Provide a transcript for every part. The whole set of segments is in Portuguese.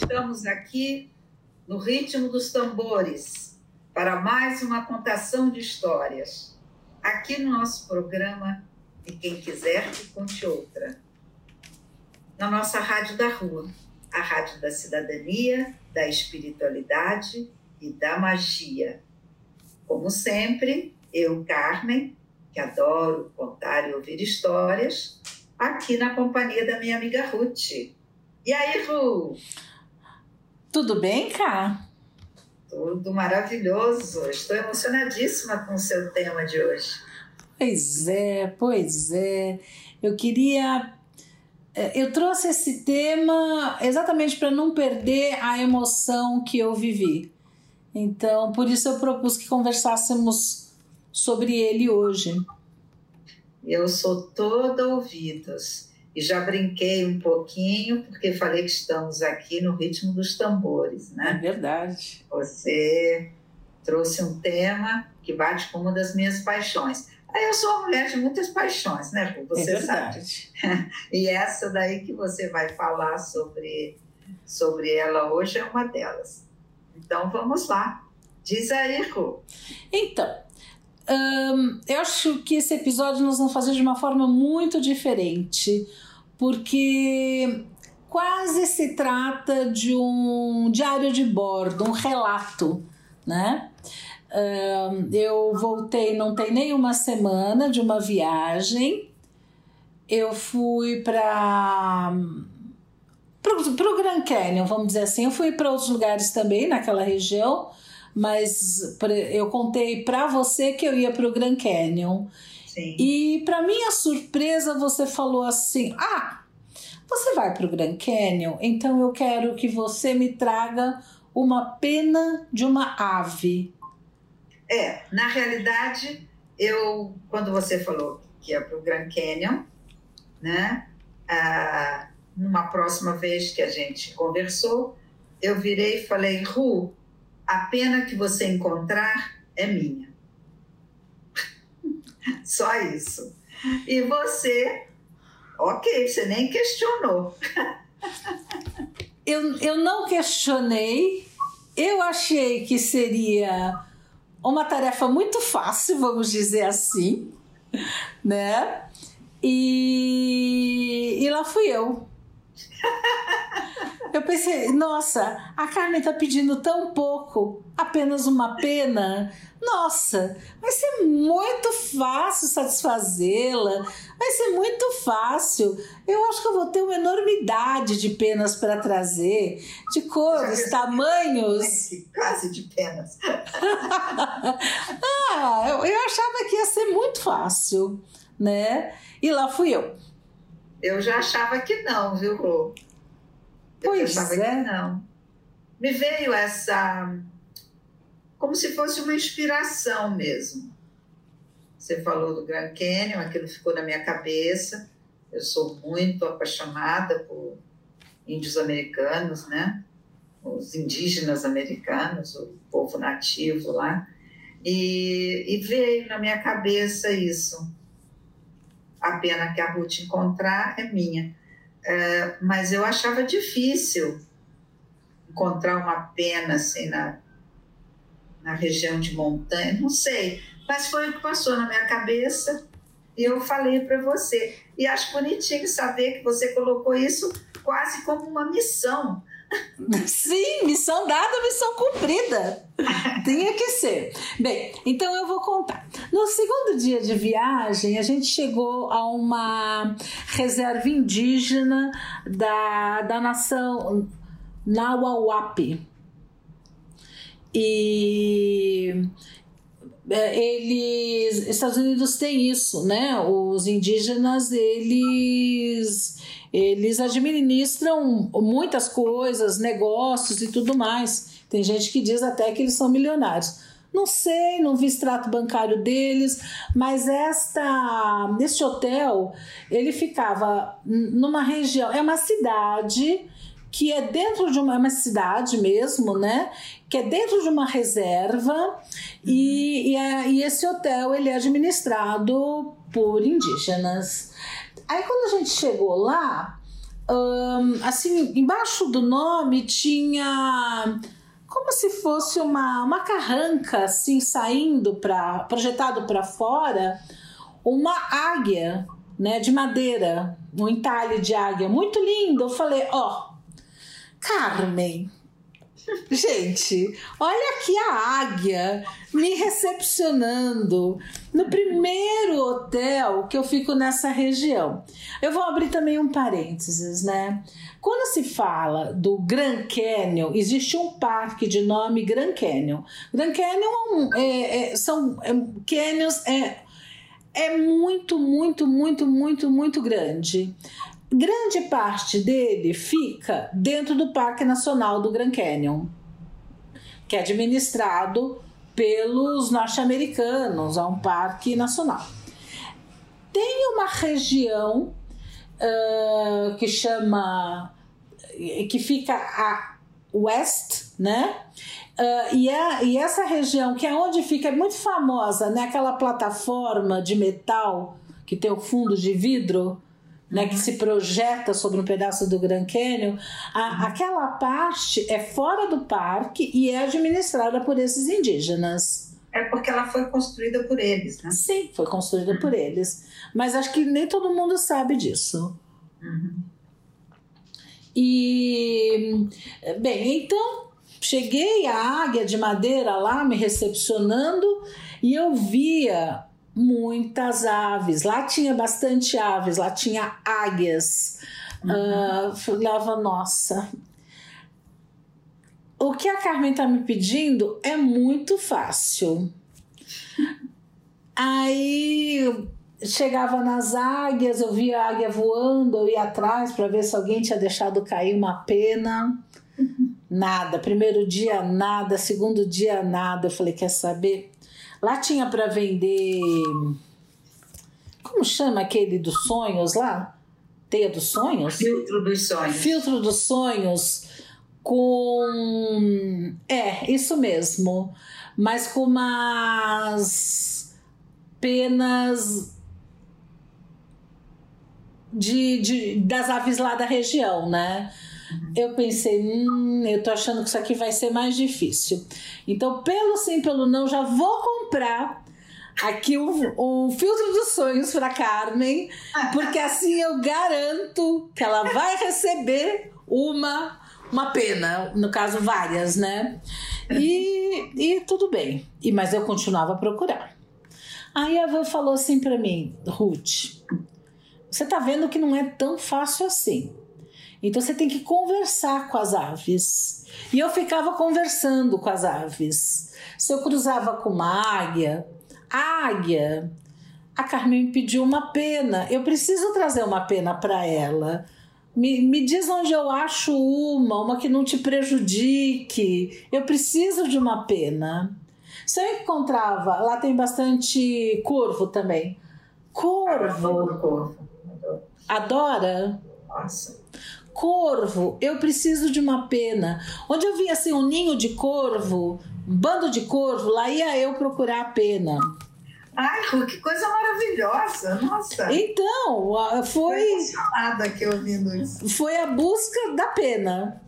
Estamos aqui no ritmo dos tambores para mais uma contação de histórias. Aqui no nosso programa e quem quiser que conte outra. Na nossa Rádio da Rua, a Rádio da Cidadania, da Espiritualidade e da Magia. Como sempre, eu, Carmen, que adoro contar e ouvir histórias, aqui na companhia da minha amiga Ruth. E aí, Ru? Tudo bem, Cá? Tudo maravilhoso. Estou emocionadíssima com o seu tema de hoje. Pois é, pois é. Eu queria. É, eu trouxe esse tema exatamente para não perder a emoção que eu vivi. Então, por isso eu propus que conversássemos sobre ele hoje. Eu sou toda ouvidos e já brinquei um pouquinho porque falei que estamos aqui no ritmo dos tambores, né? É verdade. Você trouxe um tema que bate com uma das minhas paixões. Eu sou uma mulher de muitas paixões, né? Você é sabe. E essa daí que você vai falar sobre, sobre ela hoje é uma delas. Então vamos lá. Diz aí, Ru. Então, hum, eu acho que esse episódio nós vamos fazer de uma forma muito diferente, porque quase se trata de um diário de bordo, um relato, né? eu voltei, não tem nem uma semana de uma viagem. Eu fui para para o Grand Canyon, vamos dizer assim. Eu fui para outros lugares também naquela região, mas eu contei para você que eu ia para o Grand Canyon. Sim. E para minha surpresa, você falou assim: Ah, você vai para o Grand Canyon, então eu quero que você me traga uma pena de uma ave. É, na realidade, eu, quando você falou que ia para o Grand Canyon, né, ah, numa próxima vez que a gente conversou, eu virei e falei, Ru, a pena que você encontrar é minha. Só isso. E você, ok, você nem questionou. eu, eu não questionei, eu achei que seria uma tarefa muito fácil, vamos dizer assim, né? E, e lá fui eu. Eu pensei, nossa, a Carmen tá pedindo tão pouco, apenas uma pena. Nossa, vai ser muito fácil satisfazê-la, vai ser muito fácil. Eu acho que eu vou ter uma enormidade de penas para trazer, de cores, tamanhos. Quase de penas. ah, eu, eu achava que ia ser muito fácil, né? E lá fui eu. Eu já achava que não, viu, Rô? Eu pois achava é. que não. Me veio essa. como se fosse uma inspiração mesmo. Você falou do Grand Canyon, aquilo ficou na minha cabeça. Eu sou muito apaixonada por índios americanos, né? Os indígenas americanos, o povo nativo lá. E, e veio na minha cabeça isso a pena que a Ruth encontrar é minha. É, mas eu achava difícil encontrar uma pena assim na, na região de montanha, não sei. Mas foi o que passou na minha cabeça e eu falei para você. E acho bonitinho saber que você colocou isso quase como uma missão. Sim, missão dada, missão cumprida. Tinha que ser. Bem, então eu vou contar. No segundo dia de viagem, a gente chegou a uma reserva indígena da, da nação Nauauapi. E é, eles Estados Unidos tem isso, né? Os indígenas eles eles administram muitas coisas, negócios e tudo mais. Tem gente que diz até que eles são milionários. Não sei, não vi extrato bancário deles, mas esta este hotel, ele ficava numa região, é uma cidade que é dentro de uma, é uma cidade mesmo, né? Que é dentro de uma reserva e, e, é, e esse hotel ele é administrado por indígenas. Aí quando a gente chegou lá, um, assim, embaixo do nome tinha como se fosse uma, uma carranca assim saindo para projetado para fora, uma águia, né, de madeira, um entalhe de águia, muito lindo. Eu falei, ó, oh, Carmen, Gente, olha aqui a águia me recepcionando no primeiro hotel que eu fico nessa região. Eu vou abrir também um parênteses, né? Quando se fala do Grand Canyon, existe um parque de nome Grand Canyon. Grand Canyon é, é, é são é, canyons é, é muito, muito, muito, muito, muito grande. Grande parte dele fica dentro do Parque Nacional do Grand Canyon, que é administrado pelos norte-americanos, é um parque nacional. Tem uma região uh, que chama que fica a west, né? Uh, e, é, e essa região que é onde fica é muito famosa, né? Aquela plataforma de metal que tem o fundo de vidro né, que se projeta sobre um pedaço do Grand Canyon, a, aquela parte é fora do parque e é administrada por esses indígenas. É porque ela foi construída por eles, né? Sim, foi construída uhum. por eles. Mas acho que nem todo mundo sabe disso. Uhum. E, bem, então cheguei a águia de madeira lá me recepcionando e eu via muitas aves. Lá tinha bastante aves, lá tinha águias. Uhum. Uh, falava, nossa. O que a Carmen tá me pedindo é muito fácil. Aí chegava nas águias, eu via a águia voando, eu ia atrás para ver se alguém tinha deixado cair uma pena. Nada. Primeiro dia, nada. Segundo dia, nada. Eu falei: quer saber? Lá tinha para vender. Como chama aquele dos sonhos lá? Teia dos sonhos? Filtro dos sonhos. Filtro dos sonhos com. É, isso mesmo. Mas com umas penas de, de, das aves lá da região, né? Eu pensei, hum, eu tô achando que isso aqui vai ser mais difícil. Então, pelo sim, pelo não, já vou comprar aqui um, um filtro dos sonhos para Carmen, porque assim eu garanto que ela vai receber uma uma pena, no caso várias, né? E, e tudo bem. E mas eu continuava a procurar. Aí a Van falou assim para mim, Ruth, você tá vendo que não é tão fácil assim. Então você tem que conversar com as aves. E eu ficava conversando com as aves. Se eu cruzava com uma águia, águia, a Carmen me pediu uma pena. Eu preciso trazer uma pena para ela. Me, me diz onde eu acho uma, uma que não te prejudique. Eu preciso de uma pena. Se eu encontrava, lá tem bastante corvo também. Corvo. Adora? Nossa corvo, eu preciso de uma pena. Onde eu via assim um ninho de corvo, um bando de corvo, lá ia eu procurar a pena. Ai, que coisa maravilhosa! Nossa! Então, foi. Estou aqui ouvindo isso. Foi a busca da pena.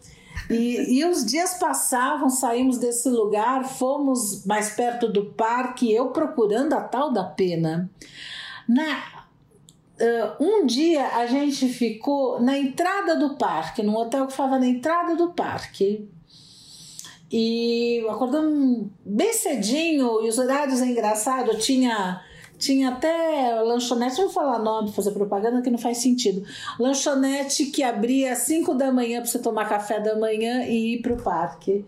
E, e os dias passavam, saímos desse lugar, fomos mais perto do parque, eu procurando a tal da pena. Na, um dia a gente ficou na entrada do parque, num hotel que ficava na entrada do parque. E acordamos bem cedinho, e os horários é engraçado, tinha tinha até lanchonete, vou falar nome, fazer propaganda que não faz sentido. Lanchonete que abria às 5 da manhã para você tomar café da manhã e ir para o parque.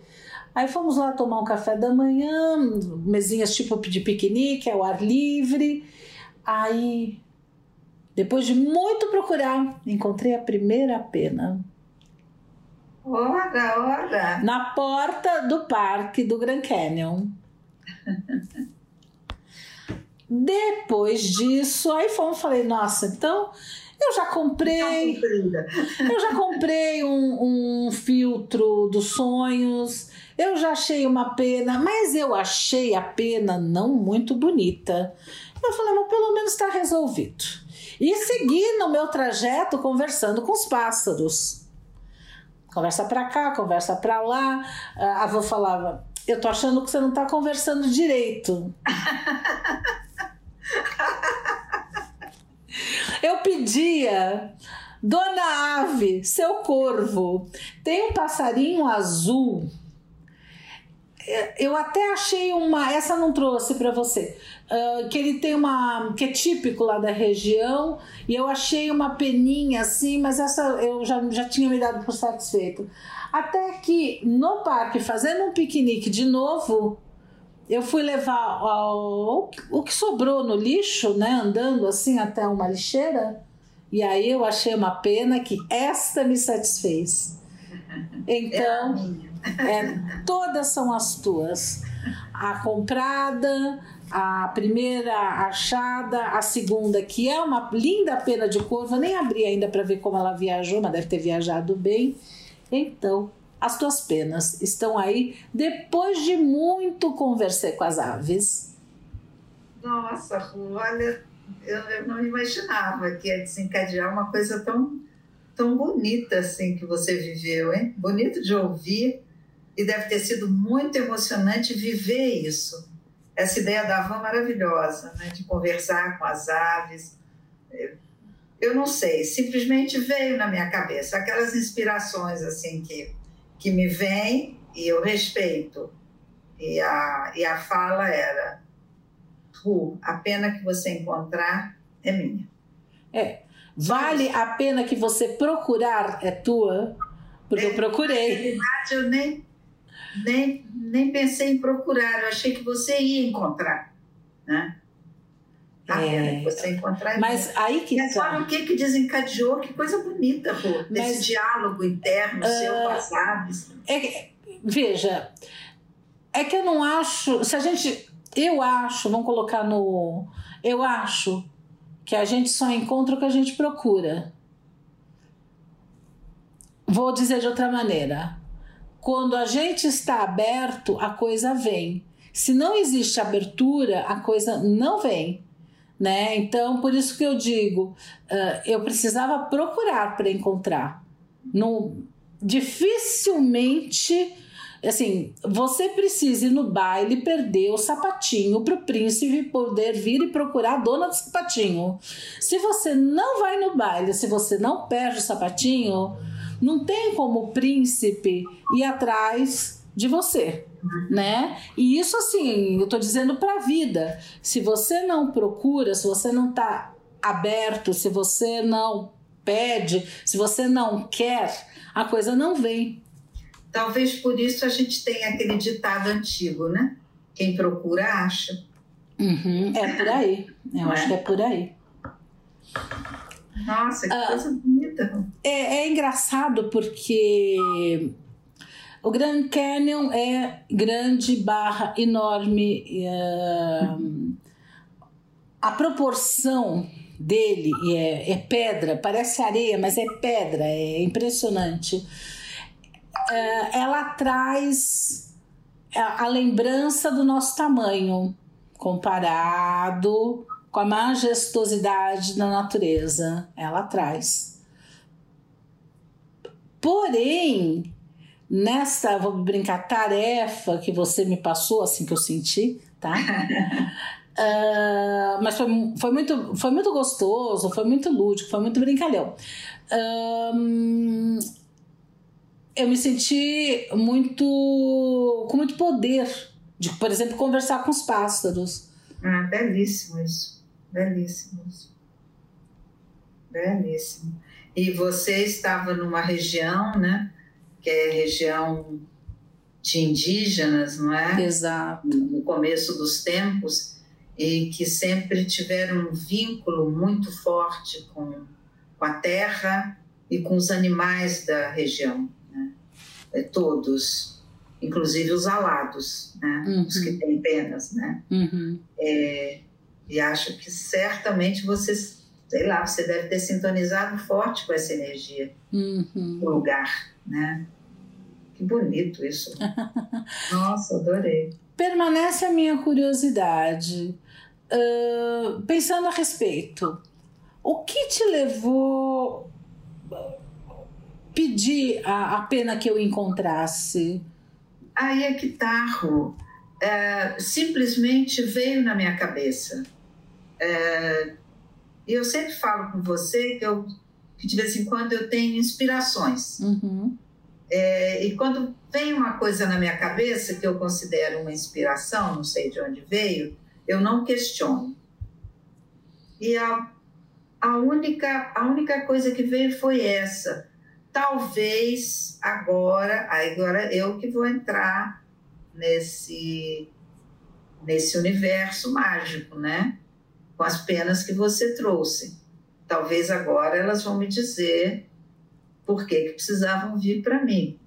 Aí fomos lá tomar um café da manhã, mesinhas tipo de piquenique, ao ar livre. Aí, depois de muito procurar, encontrei a primeira pena. Ora, ora! Na porta do parque do Grand Canyon. Depois disso, aí fomos, falei, nossa, então eu já comprei. Eu já comprei um, um filtro dos sonhos. Eu já achei uma pena, mas eu achei a pena não muito bonita. Eu falei, mas pelo menos está resolvido. E segui no meu trajeto conversando com os pássaros. Conversa para cá, conversa para lá. A avó falava: Eu tô achando que você não está conversando direito. Eu pedia, Dona Ave, seu corvo, tem um passarinho azul. É, eu até achei uma, essa não trouxe para você, uh, que ele tem uma, que é típico lá da região, e eu achei uma peninha assim, mas essa eu já, já tinha me dado por satisfeito. Até que no parque, fazendo um piquenique de novo, eu fui levar o, o que sobrou no lixo, né, andando assim até uma lixeira, e aí eu achei uma pena que esta me satisfez. Então, é, todas são as tuas. A comprada, a primeira achada, a segunda, que é uma linda pena de eu nem abri ainda para ver como ela viajou, mas deve ter viajado bem. Então, as tuas penas estão aí depois de muito conversar com as aves. Nossa, Ru, olha, eu, eu, não imaginava que ia desencadear uma coisa tão, tão bonita assim que você viveu, hein? Bonito de ouvir e deve ter sido muito emocionante viver isso. Essa ideia da van maravilhosa, né? de conversar com as aves. Eu não sei, simplesmente veio na minha cabeça aquelas inspirações assim que que me vem e eu respeito. E a, e a fala era: Ru, a pena que você encontrar é minha. É. Vale a pena que você procurar é tua? Porque é, eu procurei. Na verdade, eu nem, nem, nem pensei em procurar, eu achei que você ia encontrar. Né? Tá é, você encontrar. Mas aí que Mas tá. olha o que, que desencadeou, que coisa bonita, pô, desse diálogo interno uh, seu aves. É, veja, é que eu não acho. Se a gente. Eu acho, vamos colocar no. Eu acho que a gente só encontra o que a gente procura. Vou dizer de outra maneira. Quando a gente está aberto, a coisa vem. Se não existe abertura, a coisa não vem né? Então, por isso que eu digo, uh, eu precisava procurar para encontrar. No, dificilmente, assim, você precisa ir no baile perder o sapatinho para o príncipe poder vir e procurar a dona do sapatinho. Se você não vai no baile, se você não perde o sapatinho, não tem como o príncipe ir atrás de você né? E isso assim, eu tô dizendo para a vida. Se você não procura, se você não tá aberto, se você não pede, se você não quer, a coisa não vem. Talvez por isso a gente tenha aquele ditado antigo, né? Quem procura acha. Uhum, é por aí. Eu acho que é por aí. Nossa, que ah, coisa bonita. É, é engraçado porque o Grand Canyon é grande barra enorme. É, a proporção dele é, é, pedra, parece areia, mas é pedra, é impressionante. É, ela traz a, a lembrança do nosso tamanho comparado com a majestosidade da natureza. Ela traz. Porém, nessa, vou brincar, tarefa que você me passou, assim que eu senti, tá? uh, mas foi, foi, muito, foi muito gostoso, foi muito lúdico, foi muito brincalhão. Uh, eu me senti muito com muito poder de, por exemplo, conversar com os pássaros. Ah, belíssimo isso, belíssimo isso. Belíssimo. E você estava numa região, né? que é região de indígenas, não é? Exato. No começo dos tempos, e que sempre tiveram um vínculo muito forte com, com a terra e com os animais da região, né? É, todos, inclusive os alados, né? Uhum. Os que têm penas, né? Uhum. É, e acho que certamente você, sei lá, você deve ter sintonizado forte com essa energia uhum. do lugar, né? Que bonito isso. Nossa, adorei. Permanece a minha curiosidade. Uh, pensando a respeito, o que te levou pedir a, a pena que eu encontrasse? Aí é que tá. É, simplesmente veio na minha cabeça. É, e eu sempre falo com você que, eu, que de vez em quando eu tenho inspirações. Uhum. É, e quando vem uma coisa na minha cabeça que eu considero uma inspiração, não sei de onde veio, eu não questiono. E a, a, única, a única coisa que veio foi essa. Talvez agora, agora eu que vou entrar nesse, nesse universo mágico, né? Com as penas que você trouxe. Talvez agora elas vão me dizer por que, que precisavam vir para mim.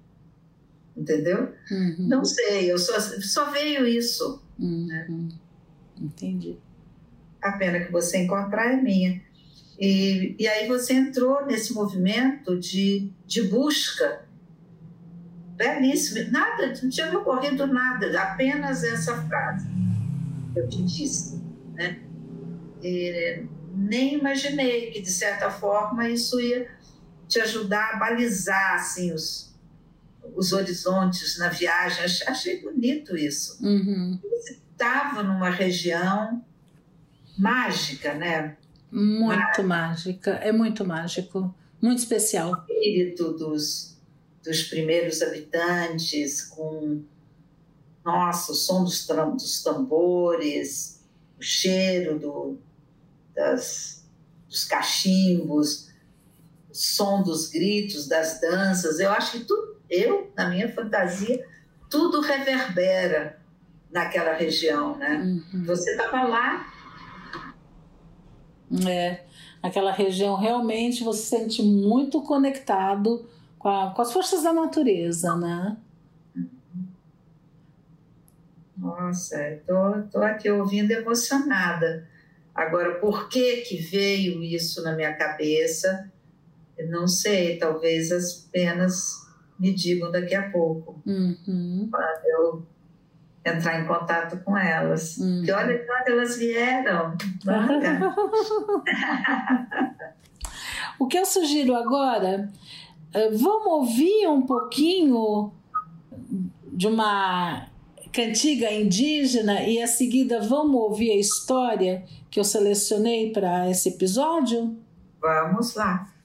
Entendeu? Uhum. Não sei, eu só, só veio isso. Uhum. Né? Entendi. A pena que você encontrar é minha. E, e aí você entrou nesse movimento de, de busca. Belíssimo. Nada, não tinha me ocorrido nada, apenas essa frase que eu te disse. Né? E nem imaginei que, de certa forma, isso ia te ajudar a balizar assim, os, os horizontes na viagem. Achei bonito isso. Uhum. Você estava numa região mágica, né? Muito mágica, é muito mágico, muito especial. O espírito dos, dos primeiros habitantes, com nossa, o som dos, dos tambores, o cheiro do, das, dos cachimbos, som dos gritos, das danças. Eu acho que tudo, eu, na minha fantasia, tudo reverbera naquela região, né? Uhum. Você estava lá. É, aquela região realmente você se sente muito conectado com, a, com as forças da natureza, né? Nossa, tô, tô aqui ouvindo emocionada. Agora, por que que veio isso na minha cabeça? não sei, talvez as penas me digam daqui a pouco. Uhum. Para eu entrar em contato com elas. Uhum. Que olha quando elas vieram. o que eu sugiro agora, vamos ouvir um pouquinho de uma cantiga indígena e a seguida vamos ouvir a história que eu selecionei para esse episódio? Vamos lá.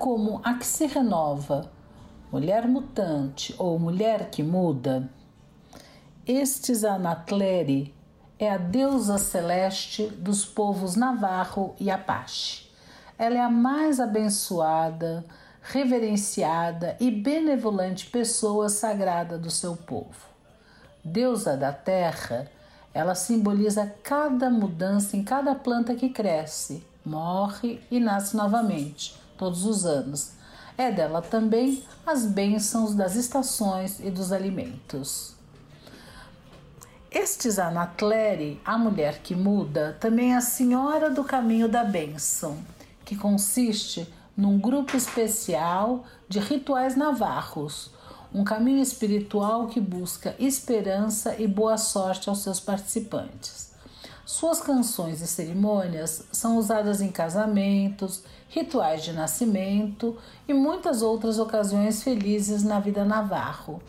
Como a que se renova, mulher mutante ou mulher que muda, estes Anatleri é a deusa celeste dos povos Navarro e Apache. Ela é a mais abençoada, reverenciada e benevolente pessoa sagrada do seu povo. Deusa da terra, ela simboliza cada mudança em cada planta que cresce, morre e nasce novamente, todos os anos. É dela também as bênçãos das estações e dos alimentos. Estes Anatleri, a mulher que muda, também é a senhora do caminho da bênção, que consiste num grupo especial de rituais navarros, um caminho espiritual que busca esperança e boa sorte aos seus participantes. Suas canções e cerimônias são usadas em casamentos, rituais de nascimento e muitas outras ocasiões felizes na vida navarro.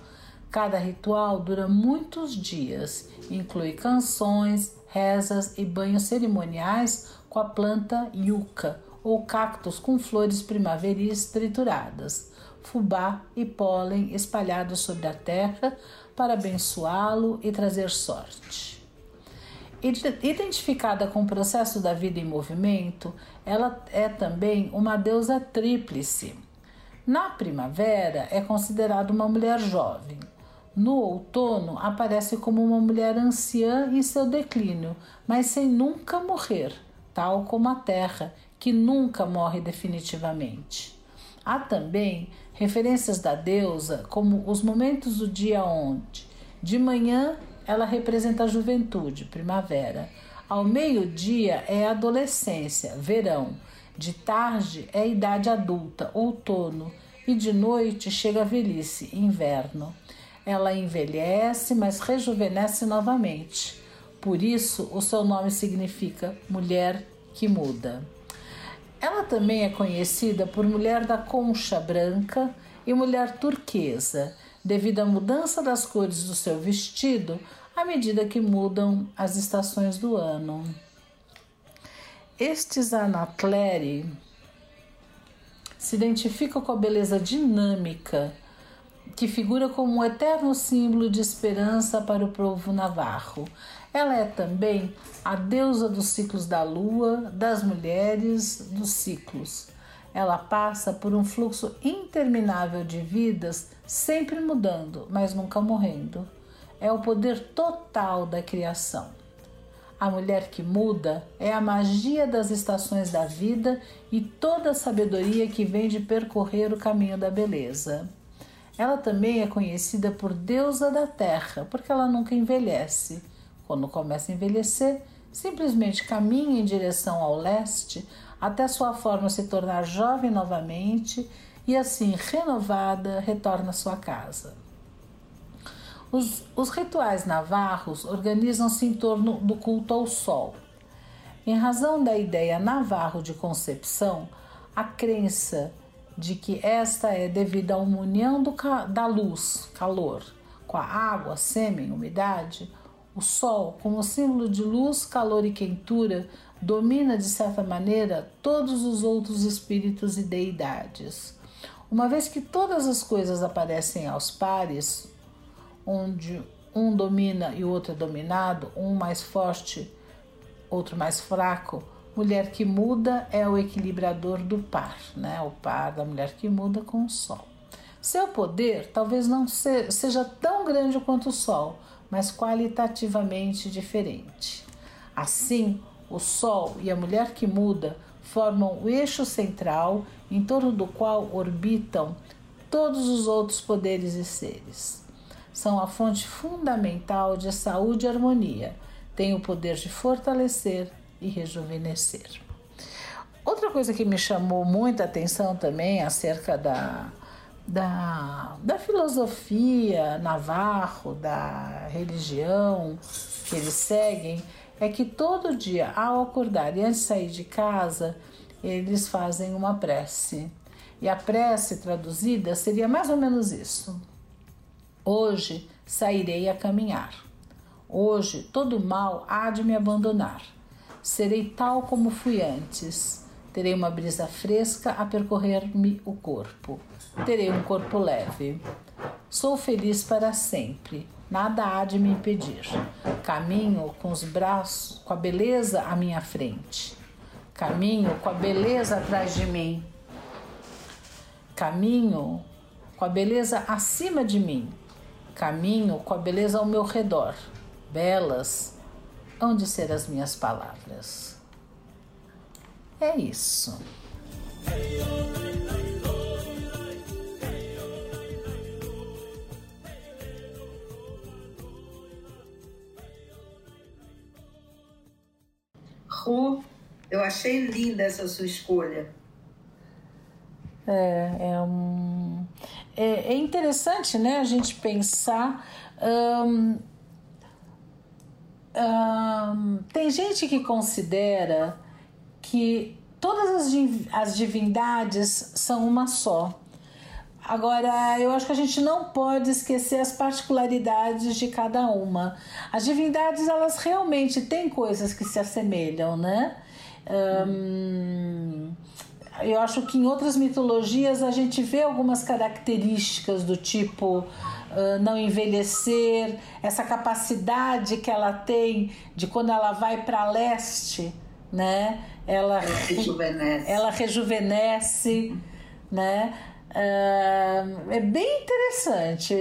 Cada ritual dura muitos dias, inclui canções, rezas e banhos cerimoniais com a planta yucca ou cactos com flores primaveris trituradas, fubá e pólen espalhados sobre a terra para abençoá-lo e trazer sorte. Identificada com o processo da vida em movimento, ela é também uma deusa tríplice. Na primavera, é considerada uma mulher jovem. No outono, aparece como uma mulher anciã em seu declínio, mas sem nunca morrer, tal como a terra, que nunca morre definitivamente. Há também referências da deusa como os momentos do dia onde, de manhã, ela representa a juventude, primavera. Ao meio-dia é a adolescência, verão. De tarde é a idade adulta, outono. E de noite chega a velhice, inverno. Ela envelhece, mas rejuvenesce novamente. Por isso, o seu nome significa mulher que muda. Ela também é conhecida por mulher da concha branca e mulher turquesa, devido à mudança das cores do seu vestido à medida que mudam as estações do ano. Estes Anatleri se identificam com a beleza dinâmica que figura como um eterno símbolo de esperança para o povo navarro. Ela é também a deusa dos ciclos da lua, das mulheres, dos ciclos. Ela passa por um fluxo interminável de vidas, sempre mudando, mas nunca morrendo é o poder total da criação. A mulher que muda é a magia das estações da vida e toda a sabedoria que vem de percorrer o caminho da beleza. Ela também é conhecida por deusa da terra, porque ela nunca envelhece. Quando começa a envelhecer, simplesmente caminha em direção ao leste até sua forma se tornar jovem novamente e assim renovada retorna à sua casa. Os, os rituais navarros organizam-se em torno do culto ao sol. Em razão da ideia navarro de concepção, a crença de que esta é devida à união do, da luz, calor, com a água, sêmen, umidade, o sol, como símbolo de luz, calor e quentura, domina de certa maneira todos os outros espíritos e deidades. Uma vez que todas as coisas aparecem aos pares, onde um domina e o outro é dominado, um mais forte, outro mais fraco. Mulher que muda é o equilibrador do par, né? O par da mulher que muda com o sol. Seu poder talvez não seja tão grande quanto o sol, mas qualitativamente diferente. Assim, o sol e a mulher que muda formam o eixo central em torno do qual orbitam todos os outros poderes e seres. São a fonte fundamental de saúde e harmonia. Têm o poder de fortalecer e rejuvenescer. Outra coisa que me chamou muita atenção também acerca da, da, da filosofia navarro, da religião que eles seguem, é que todo dia, ao acordar e antes de sair de casa, eles fazem uma prece. E a prece traduzida seria mais ou menos isso: Hoje sairei a caminhar. Hoje todo mal há de me abandonar. Serei tal como fui antes. Terei uma brisa fresca a percorrer-me o corpo. Terei um corpo leve. Sou feliz para sempre. Nada há de me impedir. Caminho com os braços, com a beleza à minha frente. Caminho com a beleza atrás de mim. Caminho com a beleza acima de mim. Caminho com a beleza ao meu redor. Belas, hão de ser as minhas palavras. É isso. Ru, eu achei linda essa sua escolha. É, é, um, é, é interessante né, a gente pensar. Um, um, tem gente que considera que todas as, as divindades são uma só. Agora, eu acho que a gente não pode esquecer as particularidades de cada uma. As divindades, elas realmente têm coisas que se assemelham, né? Um, eu acho que em outras mitologias a gente vê algumas características do tipo uh, não envelhecer, essa capacidade que ela tem de quando ela vai para leste, né? Ela rejuvenesce, ela rejuvenesce né? Uh, é bem interessante.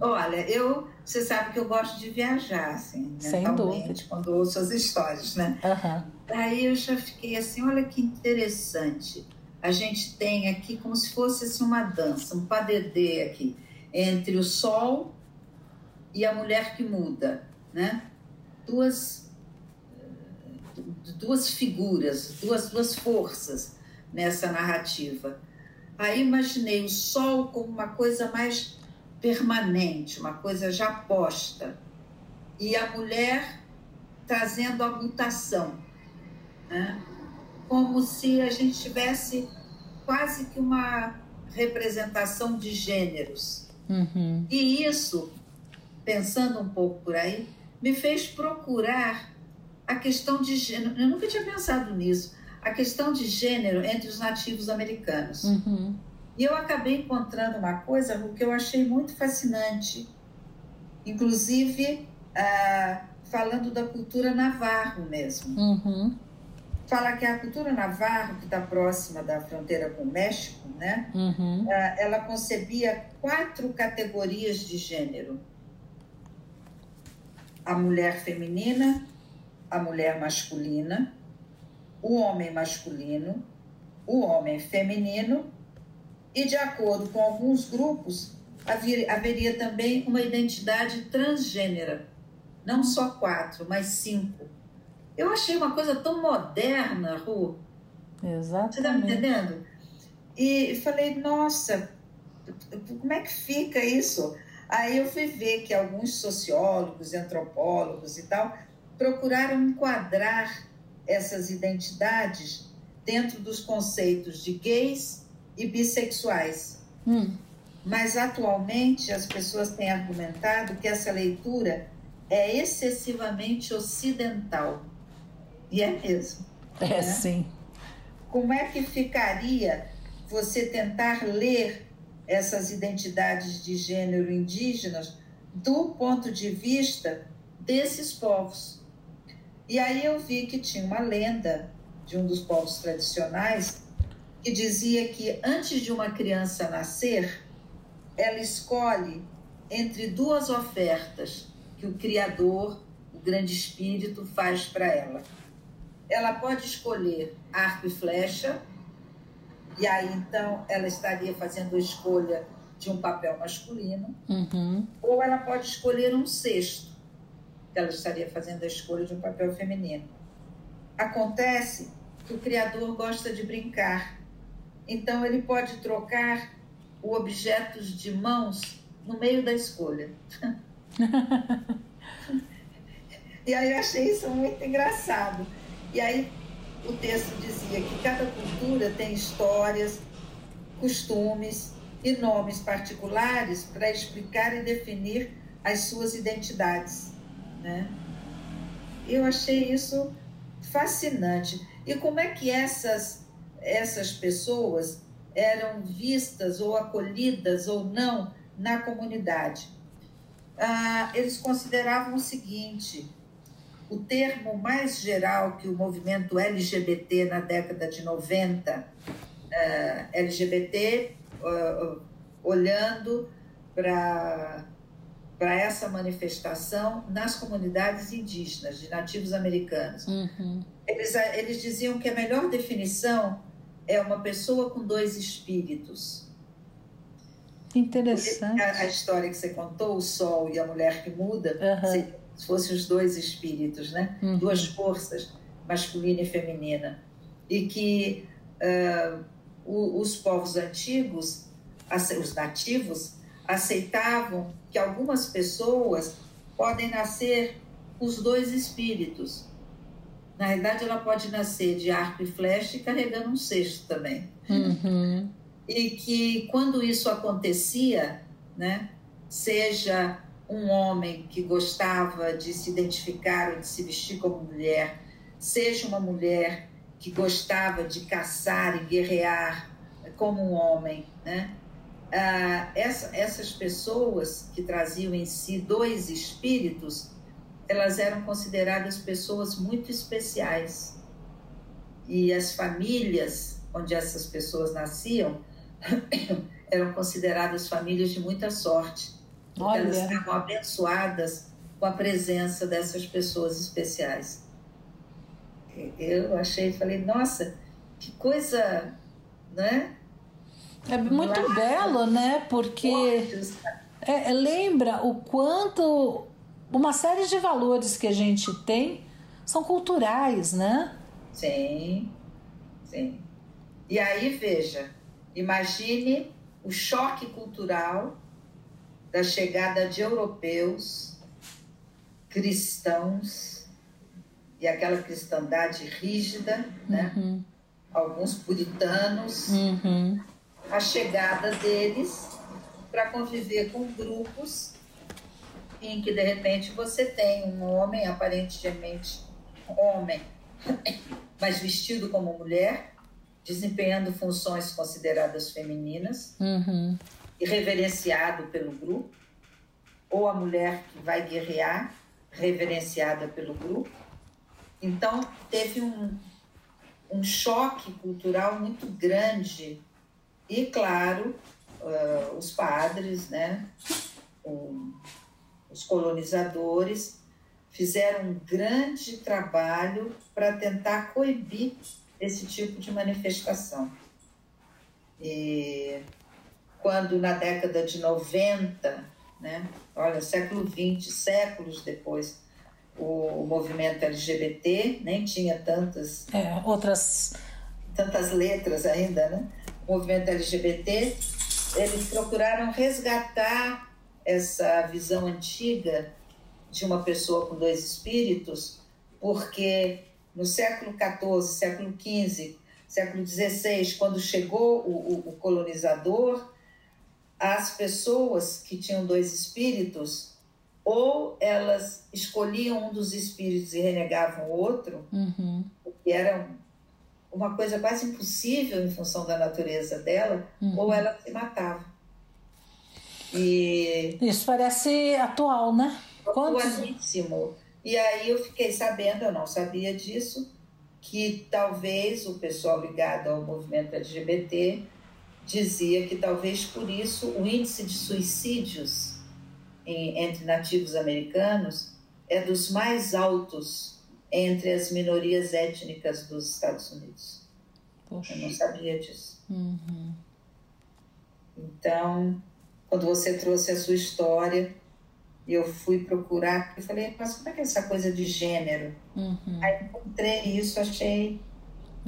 Olha, eu você sabe que eu gosto de viajar, assim, Sem dúvida. quando ouço as histórias, né? Uhum. Daí eu já fiquei assim, olha que interessante. A gente tem aqui como se fosse assim, uma dança, um padedê aqui, entre o sol e a mulher que muda, né? Duas, duas figuras, duas, duas forças nessa narrativa. Aí imaginei o sol como uma coisa mais permanente, uma coisa já posta. E a mulher trazendo a mutação, né? como se a gente tivesse quase que uma representação de gêneros. Uhum. E isso, pensando um pouco por aí, me fez procurar a questão de gênero. Eu nunca tinha pensado nisso. A questão de gênero entre os nativos americanos. Uhum. E eu acabei encontrando uma coisa que eu achei muito fascinante, inclusive ah, falando da cultura navarro mesmo. Uhum. Fala que a cultura navarro, que está próxima da fronteira com o México, né? Uhum. Ah, ela concebia quatro categorias de gênero: a mulher feminina, a mulher masculina, o homem masculino, o homem feminino e, de acordo com alguns grupos, haveria também uma identidade transgênera. Não só quatro, mas cinco. Eu achei uma coisa tão moderna, Ru. Exatamente. Você está me entendendo? E falei, nossa, como é que fica isso? Aí eu fui ver que alguns sociólogos, antropólogos e tal procuraram enquadrar essas identidades dentro dos conceitos de gays e bissexuais. Hum. Mas atualmente as pessoas têm argumentado que essa leitura é excessivamente ocidental. E é mesmo. É né? sim. Como é que ficaria você tentar ler essas identidades de gênero indígenas do ponto de vista desses povos? E aí eu vi que tinha uma lenda de um dos povos tradicionais que dizia que antes de uma criança nascer, ela escolhe entre duas ofertas que o Criador, o Grande Espírito, faz para ela. Ela pode escolher arco e flecha, e aí então ela estaria fazendo a escolha de um papel masculino, uhum. ou ela pode escolher um sexto, que ela estaria fazendo a escolha de um papel feminino. Acontece que o criador gosta de brincar, então ele pode trocar objetos de mãos no meio da escolha. e aí eu achei isso muito engraçado. E aí o texto dizia que cada cultura tem histórias, costumes e nomes particulares para explicar e definir as suas identidades. Né? Eu achei isso fascinante. E como é que essas, essas pessoas eram vistas ou acolhidas ou não na comunidade? Ah, eles consideravam o seguinte: o termo mais geral que o movimento LGBT na década de 90, uh, LGBT uh, olhando para para essa manifestação nas comunidades indígenas, de nativos americanos. Uhum. Eles, eles diziam que a melhor definição é uma pessoa com dois espíritos. Interessante. A, a, história que você contou, o sol e a mulher que muda, uhum. se fossem os dois espíritos, né? Uhum. duas forças, masculina e feminina. E que uh, os povos antigos, os nativos, aceitavam que algumas pessoas podem nascer os dois espíritos. Na realidade, ela pode nascer de arco e flecha e carregando um cesto também. Uhum. E que quando isso acontecia, né, seja um homem que gostava de se identificar ou de se vestir como mulher, seja uma mulher que gostava de caçar e guerrear como um homem, né? Ah, essa, essas pessoas que traziam em si dois espíritos, elas eram consideradas pessoas muito especiais. E as famílias onde essas pessoas nasciam eram consideradas famílias de muita sorte. Olha. Elas estavam abençoadas com a presença dessas pessoas especiais. Eu achei, falei, nossa, que coisa, né? É muito Lá, belo, né? Porque é, lembra o quanto uma série de valores que a gente tem são culturais, né? Sim, sim. E aí, veja, imagine o choque cultural da chegada de europeus, cristãos, e aquela cristandade rígida, né? Uhum. alguns puritanos, uhum. a chegada deles para conviver com grupos em que de repente você tem um homem aparentemente homem, mas vestido como mulher, desempenhando funções consideradas femininas uhum. e reverenciado pelo grupo, ou a mulher que vai guerrear, reverenciada pelo grupo. Então, teve um, um choque cultural muito grande. E, claro, uh, os padres, né, um, os colonizadores, fizeram um grande trabalho para tentar coibir esse tipo de manifestação. E quando na década de 90, né, olha, século 20, séculos depois, o movimento LGBT nem tinha tantas é, outras tantas letras ainda, né? O movimento LGBT eles procuraram resgatar essa visão antiga de uma pessoa com dois espíritos, porque no século XIV, século XV, século XVI, quando chegou o, o, o colonizador, as pessoas que tinham dois espíritos ou elas escolhiam um dos espíritos e renegavam o outro, uhum. que era uma coisa quase impossível em função da natureza dela, uhum. ou ela se matava. E isso parece atual, né? Atualíssimo. E aí eu fiquei sabendo, eu não sabia disso, que talvez o pessoal ligado ao movimento LGBT dizia que talvez por isso o índice de suicídios em, entre nativos americanos é dos mais altos entre as minorias étnicas dos Estados Unidos. Poxa. Eu não sabia disso. Uhum. Então, quando você trouxe a sua história, eu fui procurar, eu falei, mas como é que é essa coisa de gênero? Uhum. Aí encontrei isso, achei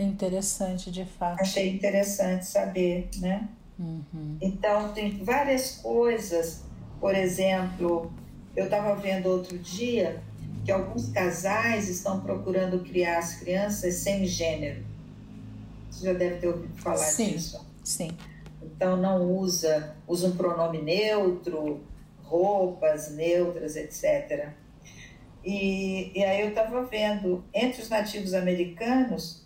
interessante, de fato. Achei interessante saber, né? Uhum. Então, tem várias coisas. Por exemplo, eu estava vendo outro dia que alguns casais estão procurando criar as crianças sem gênero. Você já deve ter ouvido falar sim, disso. Sim. Então, não usa, usa um pronome neutro, roupas neutras, etc. E, e aí eu estava vendo, entre os nativos americanos,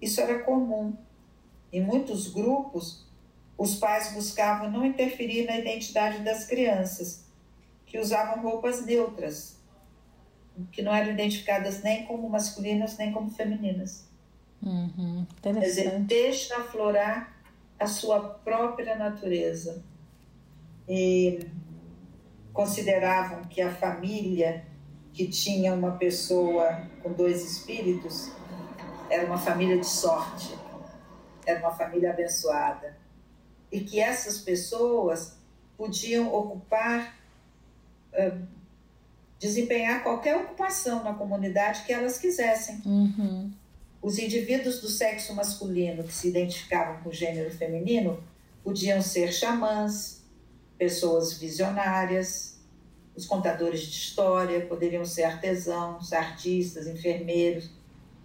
isso era comum. Em muitos grupos, os pais buscavam não interferir na identidade das crianças, que usavam roupas neutras, que não eram identificadas nem como masculinas nem como femininas. Uhum, Quer dizer, deixa aflorar a sua própria natureza. E consideravam que a família que tinha uma pessoa com dois espíritos era uma família de sorte, era uma família abençoada. E que essas pessoas podiam ocupar, desempenhar qualquer ocupação na comunidade que elas quisessem. Uhum. Os indivíduos do sexo masculino que se identificavam com o gênero feminino podiam ser xamãs, pessoas visionárias, os contadores de história, poderiam ser artesãos, artistas, enfermeiros,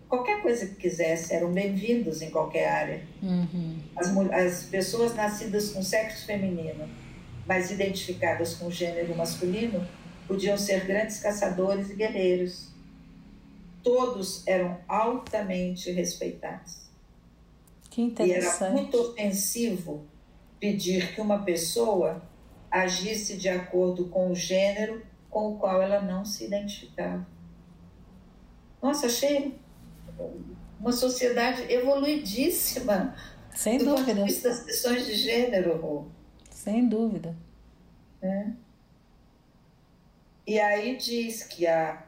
qualquer coisa que quisesse, eram bem-vindos em qualquer área. Uhum. As, as pessoas nascidas com sexo feminino, mas identificadas com o gênero masculino, podiam ser grandes caçadores e guerreiros. Todos eram altamente respeitados. Que interessante. E era muito ofensivo pedir que uma pessoa agisse de acordo com o gênero com o qual ela não se identificava. Nossa, achei uma sociedade evoluidíssima. Sem do dúvida. Ponto de vista das questões de gênero. Sem dúvida. É. E aí diz que a,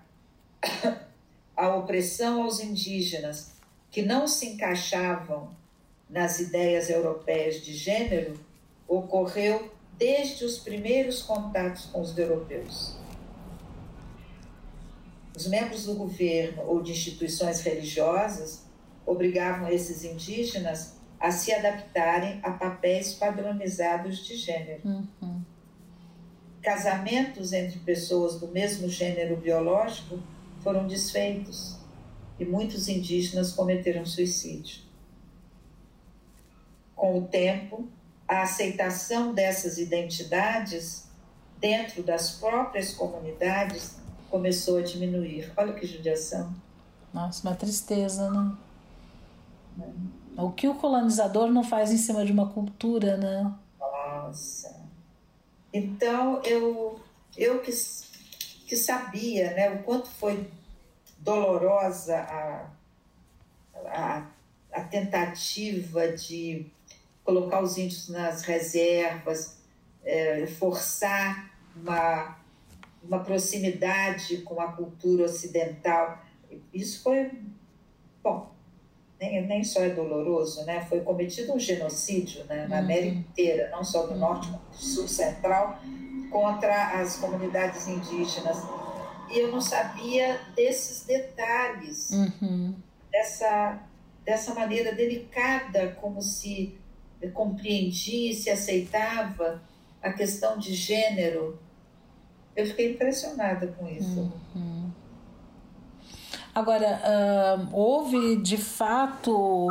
a opressão aos indígenas que não se encaixavam nas ideias europeias de gênero ocorreu desde os primeiros contatos com os europeus. Os membros do governo ou de instituições religiosas obrigavam esses indígenas a se adaptarem a papéis padronizados de gênero. Uhum. Casamentos entre pessoas do mesmo gênero biológico foram desfeitos e muitos indígenas cometeram suicídio. Com o tempo, a aceitação dessas identidades dentro das próprias comunidades começou a diminuir. Olha que judiação. Nossa, uma tristeza, né? O que o colonizador não faz em cima de uma cultura, né? Nossa. Então, eu, eu que, que sabia né, o quanto foi dolorosa a, a, a tentativa de colocar os índios nas reservas, é, forçar uma, uma proximidade com a cultura ocidental. Isso foi, bom, nem, nem só é doloroso, né? Foi cometido um genocídio né? na uhum. América inteira, não só do uhum. norte, como do sul central, contra as comunidades indígenas. E eu não sabia desses detalhes, uhum. dessa, dessa maneira delicada como se compreendia e se aceitava a questão de gênero. Eu fiquei impressionada com isso. Uhum. Agora, uh, houve de fato,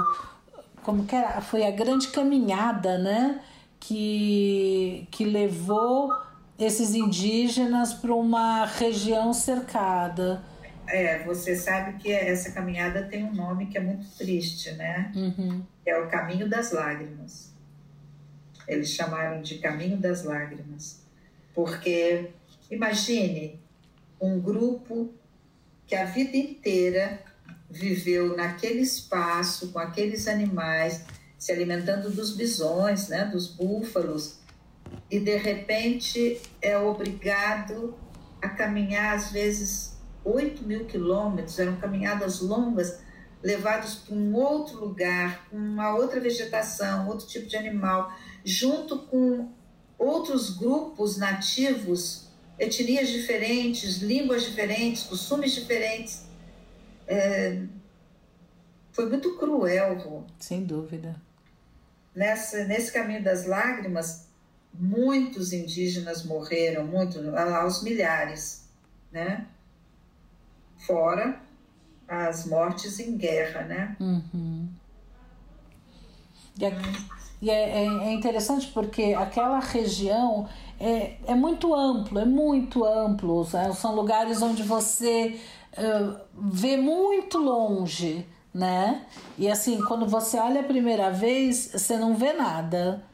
como que era? Foi a grande caminhada, né? Que, que levou esses indígenas para uma região cercada. É, você sabe que essa caminhada tem um nome que é muito triste, né? Uhum. É o Caminho das Lágrimas. Eles chamaram de Caminho das Lágrimas. Porque, imagine um grupo que a vida inteira viveu naquele espaço, com aqueles animais, se alimentando dos bisões, né, dos búfalos, e de repente é obrigado a caminhar, às vezes, 8 mil quilômetros, eram caminhadas longas, levados para um outro lugar, com uma outra vegetação, outro tipo de animal, junto com outros grupos nativos, etnias diferentes, línguas diferentes, costumes diferentes. É, foi muito cruel, Rô. Sem dúvida. Nessa, nesse caminho das lágrimas, muitos indígenas morreram, muito, aos milhares, né? Fora as mortes em guerra, né? Uhum. E, é, e é, é, interessante porque aquela região é, é muito amplo, é muito amplo. São lugares onde você uh, vê muito longe, né? E assim, quando você olha a primeira vez, você não vê nada.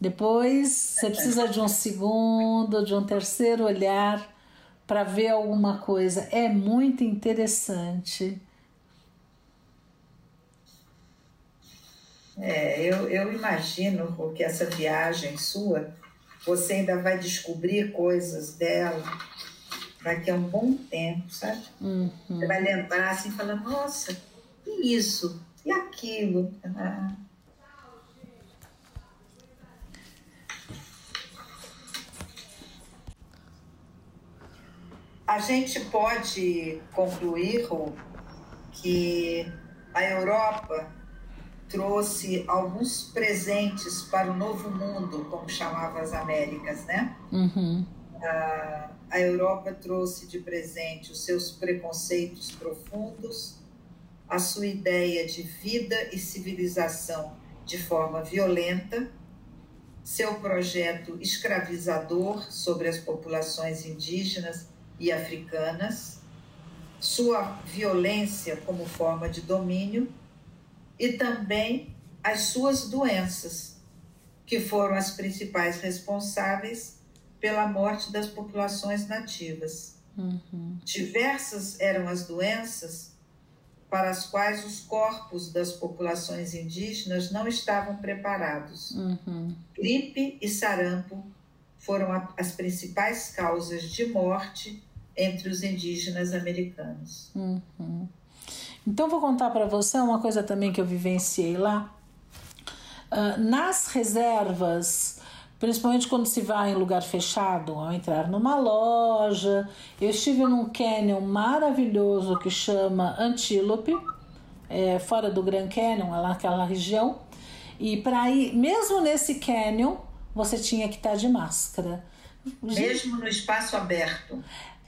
Depois você precisa de um segundo, de um terceiro olhar para ver alguma coisa. É muito interessante. É, eu, eu imagino que essa viagem sua, você ainda vai descobrir coisas dela daqui a um bom tempo, sabe? Uhum. Você vai lembrar assim, falando, nossa, e isso, e aquilo. Ah. A gente pode concluir que a Europa trouxe alguns presentes para o novo mundo, como chamava as Américas, né? Uhum. A, a Europa trouxe de presente os seus preconceitos profundos, a sua ideia de vida e civilização de forma violenta, seu projeto escravizador sobre as populações indígenas e africanas, sua violência como forma de domínio e também as suas doenças, que foram as principais responsáveis pela morte das populações nativas. Uhum. Diversas eram as doenças para as quais os corpos das populações indígenas não estavam preparados. Uhum. Gripe e sarampo foram as principais causas de morte entre os indígenas americanos. Uhum. Então, vou contar para você uma coisa também que eu vivenciei lá. Uh, nas reservas, principalmente quando se vai em lugar fechado, ao entrar numa loja, eu estive num canyon maravilhoso que chama Antílope, é, fora do Grand Canyon, lá naquela região. E para ir, mesmo nesse canyon, você tinha que estar de máscara. Mesmo no espaço aberto.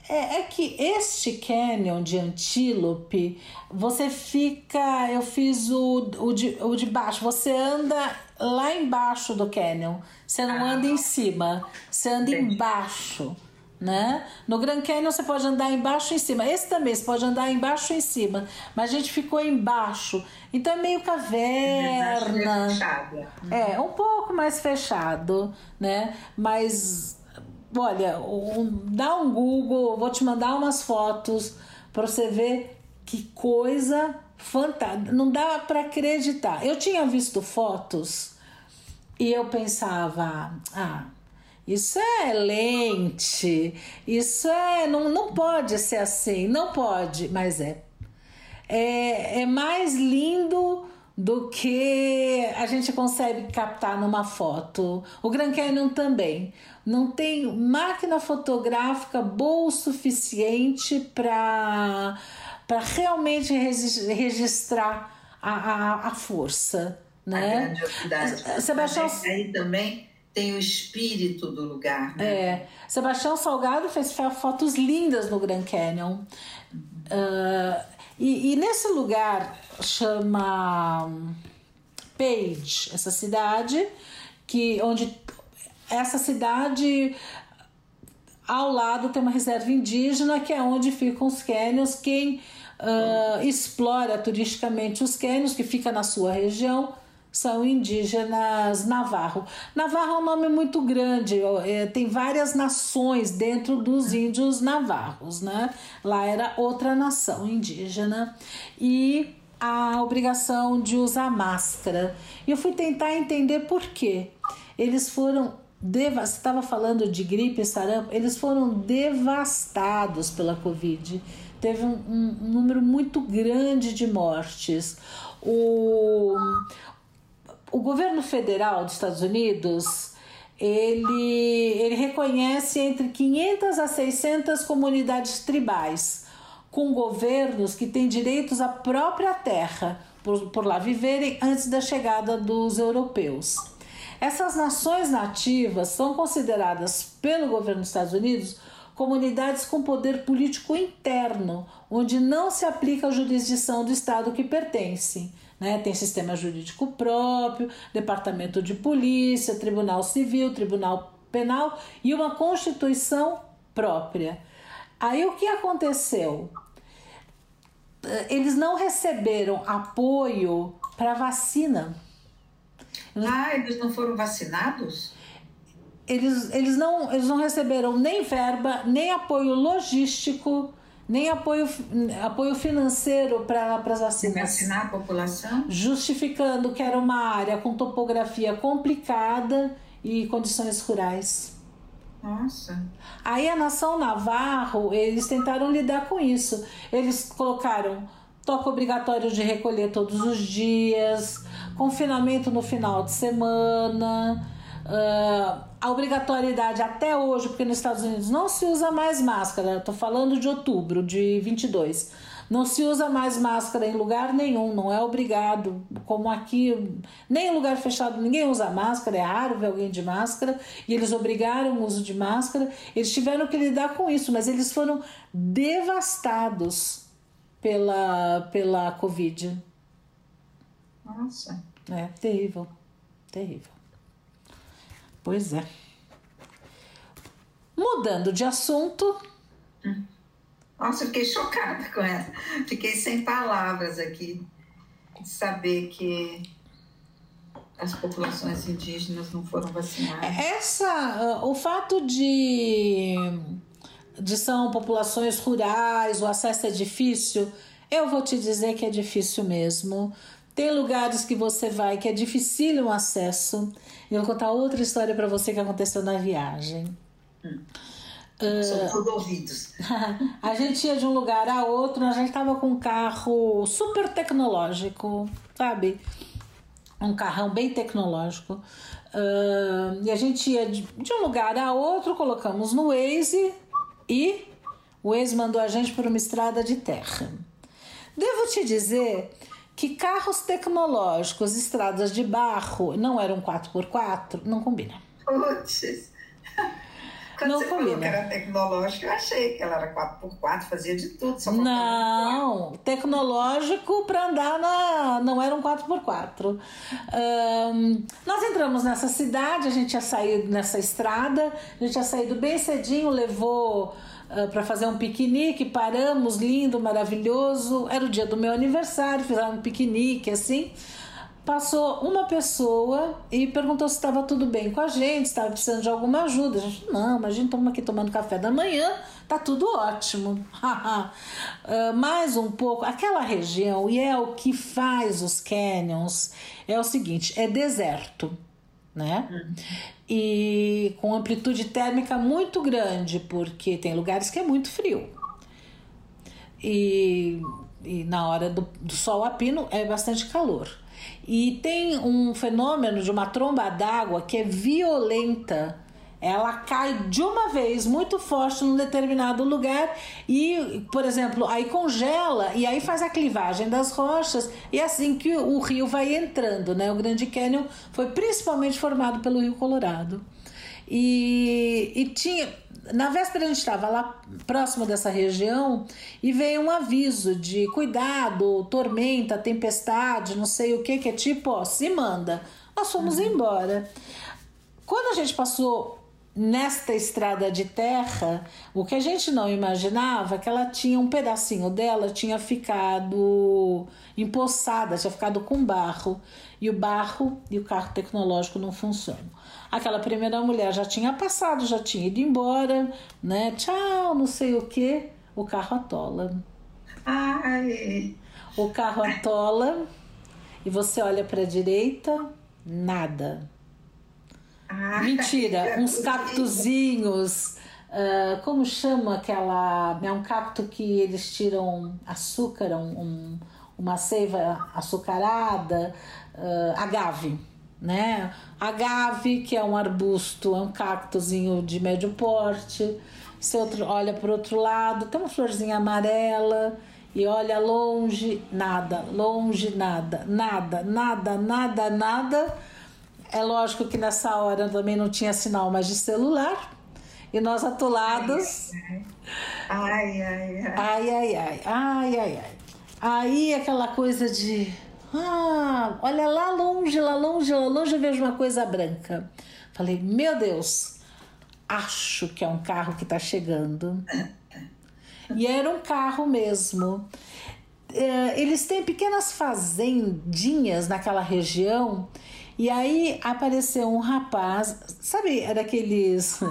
É, é, que este canyon de Antílope, você fica. Eu fiz o, o, de, o de baixo, você anda lá embaixo do canyon, você não ah. anda em cima, você anda Entendi. embaixo. Né? No Grand Canyon você pode andar embaixo e em cima. Esse também você pode andar embaixo e em cima, mas a gente ficou embaixo. Então é meio caverna. É, um pouco mais fechado, né? Mas olha, um, dá um Google, vou te mandar umas fotos para você ver que coisa fantástica. Não dá para acreditar. Eu tinha visto fotos e eu pensava, ah, isso é lente, isso é. Não, não pode ser assim, não pode, mas é. É, é mais lindo do que a gente consegue captar numa foto. O Grand Canyon também não tem máquina fotográfica boa o suficiente para para realmente registrar a, a, a força, né? A Sebastião aí também tem o espírito do lugar. Né? É, Sebastião Salgado fez fotos lindas no Grand Canyon. Uh, e, e nesse lugar chama Page, essa cidade, que onde essa cidade ao lado tem uma reserva indígena que é onde ficam os cânions. Quem uh, explora turisticamente os cânions, que fica na sua região, são indígenas navarro. Navarro é um nome muito grande, é, tem várias nações dentro dos índios navarros, né? Lá era outra nação indígena e a obrigação de usar máscara. E eu fui tentar entender por quê. Eles foram você estava falando de gripe e sarampo, eles foram devastados pela Covid. Teve um, um número muito grande de mortes. O, o governo federal dos Estados Unidos ele, ele reconhece entre 500 a 600 comunidades tribais, com governos que têm direitos à própria terra, por, por lá viverem antes da chegada dos europeus. Essas nações nativas são consideradas pelo governo dos Estados Unidos comunidades com poder político interno, onde não se aplica a jurisdição do Estado que pertencem. Né? Tem sistema jurídico próprio, departamento de polícia, tribunal civil, tribunal penal e uma constituição própria. Aí o que aconteceu? Eles não receberam apoio para vacina. Ah, eles não foram vacinados? eles, eles, não, eles não receberam nem verba, nem apoio logístico, nem apoio, apoio financeiro para as vacinas. Vacinar a população? Justificando que era uma área com topografia complicada e condições rurais. Nossa. Aí a nação Navarro, eles tentaram lidar com isso. Eles colocaram toque obrigatório de recolher todos os dias, confinamento no final de semana. Uh, a obrigatoriedade até hoje, porque nos Estados Unidos não se usa mais máscara, estou falando de outubro de 22. Não se usa mais máscara em lugar nenhum, não é obrigado, como aqui, nem em lugar fechado ninguém usa máscara, é raro ver alguém de máscara, e eles obrigaram o uso de máscara. Eles tiveram que lidar com isso, mas eles foram devastados pela, pela Covid. Nossa. É, terrível, terrível. Pois é. Mudando de assunto. Nossa, fiquei chocada com essa. Fiquei sem palavras aqui de saber que as populações indígenas não foram vacinadas. Essa, o fato de, de são populações rurais, o acesso é difícil, eu vou te dizer que é difícil mesmo. Tem lugares que você vai que é difícil o acesso. Eu vou contar outra história para você que aconteceu na viagem. Hum. Uh, Sou tudo ouvidos. a gente ia de um lugar a outro, a gente estava com um carro super tecnológico, sabe? Um carrão bem tecnológico. Uh, e a gente ia de, de um lugar a outro, colocamos no Waze e o Waze mandou a gente por uma estrada de terra. Devo te dizer que carros tecnológicos, estradas de barro, não eram 4x4, não combina. Putz. Quando não você combina. falou que era tecnológico, eu achei que ela era 4x4, fazia de tudo. Só não, tecnológico para andar na. Não era um 4x4. Um, nós entramos nessa cidade, a gente tinha saído nessa estrada, a gente tinha saído bem cedinho, levou ah, para fazer um piquenique, paramos, lindo, maravilhoso. Era o dia do meu aniversário, fizemos um piquenique assim. Passou uma pessoa e perguntou se estava tudo bem com a gente, estava precisando de alguma ajuda. A gente, não, mas a gente estamos aqui tomando café da manhã, tá tudo ótimo. uh, mais um pouco, aquela região, e é o que faz os canyons, é o seguinte: é deserto né? Uhum. E com amplitude térmica muito grande, porque tem lugares que é muito frio. E, e na hora do, do sol a pino é bastante calor. E tem um fenômeno de uma tromba d'água que é violenta ela cai de uma vez muito forte num determinado lugar e, por exemplo, aí congela e aí faz a clivagem das rochas e é assim que o rio vai entrando, né? O Grande Canyon foi principalmente formado pelo Rio Colorado. E, e tinha na véspera a gente estava lá próximo dessa região e veio um aviso de cuidado, tormenta, tempestade, não sei o que, que é tipo, ó, se manda. Nós fomos uhum. embora. Quando a gente passou nesta estrada de terra, o que a gente não imaginava é que ela tinha um pedacinho dela tinha ficado empoçada, tinha ficado com barro, e o barro e o carro tecnológico não funcionam. Aquela primeira mulher já tinha passado, já tinha ido embora, né? Tchau, não sei o que, o carro atola. Ai. O carro atola e você olha para a direita, nada ah, Mentira, uns cactuzinhos. Uh, como chama aquela. É um cacto que eles tiram açúcar, um, um uma seiva açucarada, uh, agave. né? Agave, que é um arbusto, é um cactozinho de médio porte. Você outro, olha para o outro lado, tem uma florzinha amarela e olha longe, nada, longe, nada, nada, nada, nada, nada. É lógico que nessa hora também não tinha sinal mais de celular. E nós atolados. Ai, ai, ai. Ai, ai, ai, ai, ai, ai. Aí aquela coisa de. Ah, olha lá longe, lá longe, lá longe eu vejo uma coisa branca. Falei, meu Deus, acho que é um carro que está chegando. E era um carro mesmo. É, eles têm pequenas fazendinhas naquela região. E aí apareceu um rapaz, sabe, era aqueles.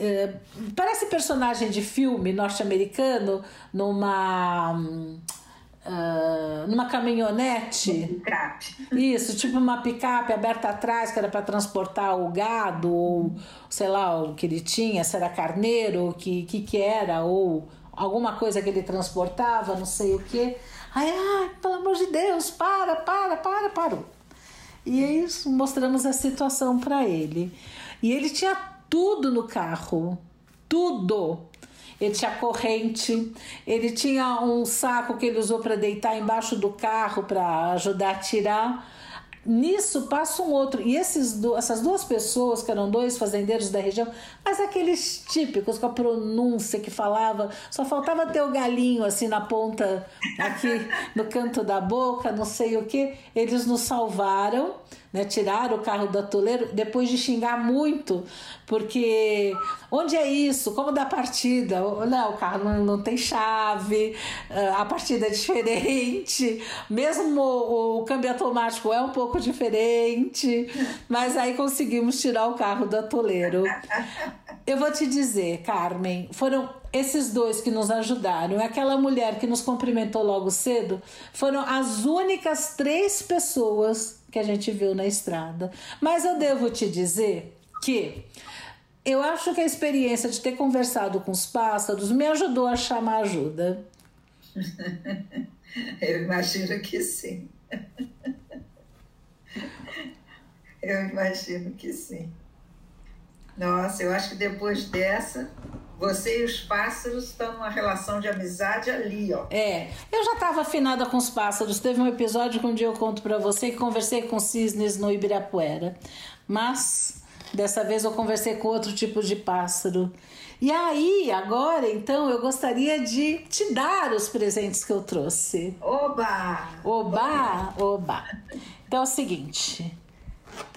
É, parece personagem de filme norte-americano numa Uh, numa caminhonete. Picape. Isso, tipo uma picape aberta atrás, que era para transportar o gado, ou sei lá, o que ele tinha, se era carneiro, o que, que, que era, ou alguma coisa que ele transportava, não sei o que. Aí, ah, pelo amor de Deus, para, para, para, parou. E aí mostramos a situação para ele. E ele tinha tudo no carro, tudo ele tinha corrente, ele tinha um saco que ele usou para deitar embaixo do carro para ajudar a tirar. Nisso passa um outro. E esses do, essas duas pessoas, que eram dois fazendeiros da região, mas aqueles típicos com a pronúncia que falava, só faltava ter o galinho assim na ponta, aqui no canto da boca, não sei o que. Eles nos salvaram né? Tiraram o carro do atoleiro depois de xingar muito, porque onde é isso? Como da partida? Não, o carro não, não tem chave, ah, a partida é diferente, mesmo o, o câmbio automático é um pouco diferente, mas aí conseguimos tirar o carro do atoleiro. Eu vou te dizer, Carmen, foram esses dois que nos ajudaram, aquela mulher que nos cumprimentou logo cedo, foram as únicas três pessoas que a gente viu na estrada. Mas eu devo te dizer que eu acho que a experiência de ter conversado com os pássaros me ajudou a chamar ajuda. eu imagino que sim. eu imagino que sim. Nossa, eu acho que depois dessa você e os pássaros estão numa relação de amizade ali, ó. É, eu já estava afinada com os pássaros. Teve um episódio que um dia eu conto para você que conversei com cisnes no Ibirapuera. Mas dessa vez eu conversei com outro tipo de pássaro. E aí, agora, então, eu gostaria de te dar os presentes que eu trouxe. Oba! Oba! Oba! Então é o seguinte,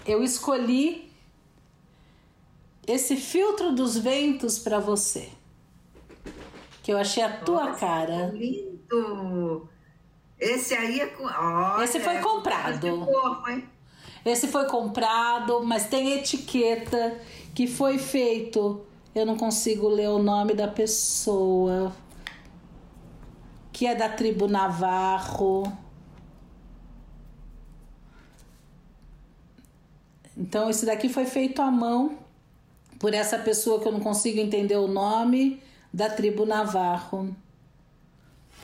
eu escolhi esse filtro dos ventos para você. Que eu achei a tua Nossa, cara. Lindo! Esse aí é. Olha, Esse foi comprado. Corpo? Esse foi comprado, mas tem etiqueta que foi feito. Eu não consigo ler o nome da pessoa. Que é da tribo Navarro. Então, esse daqui foi feito à mão por essa pessoa que eu não consigo entender o nome da tribo Navarro.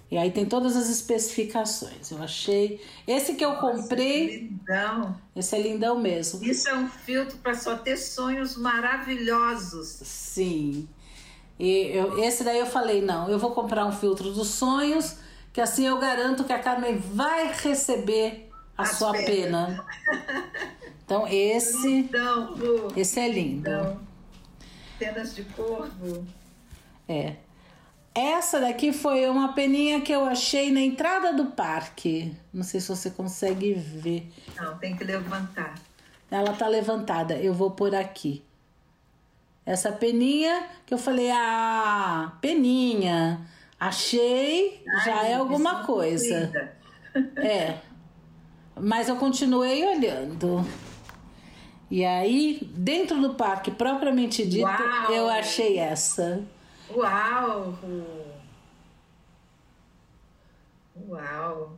E aí tem todas as especificações. Eu achei. Esse que eu Nossa, comprei. Lindão. Esse é lindão mesmo. Isso é um filtro para só ter sonhos maravilhosos. Sim. E eu, esse daí eu falei: não, eu vou comprar um filtro dos sonhos, que assim eu garanto que a Carmen vai receber a As sua penas. pena. Então esse. Lindão. Esse é lindo. Lindão. Penas de corvo. É. Essa daqui foi uma peninha que eu achei na entrada do parque. Não sei se você consegue ver. Não, tem que levantar. Ela tá levantada. Eu vou por aqui. Essa peninha que eu falei, ah, peninha. Achei, já Ai, é alguma coisa. É. Mas eu continuei olhando. E aí, dentro do parque propriamente dito, Uau! eu achei essa. Uau! Uau!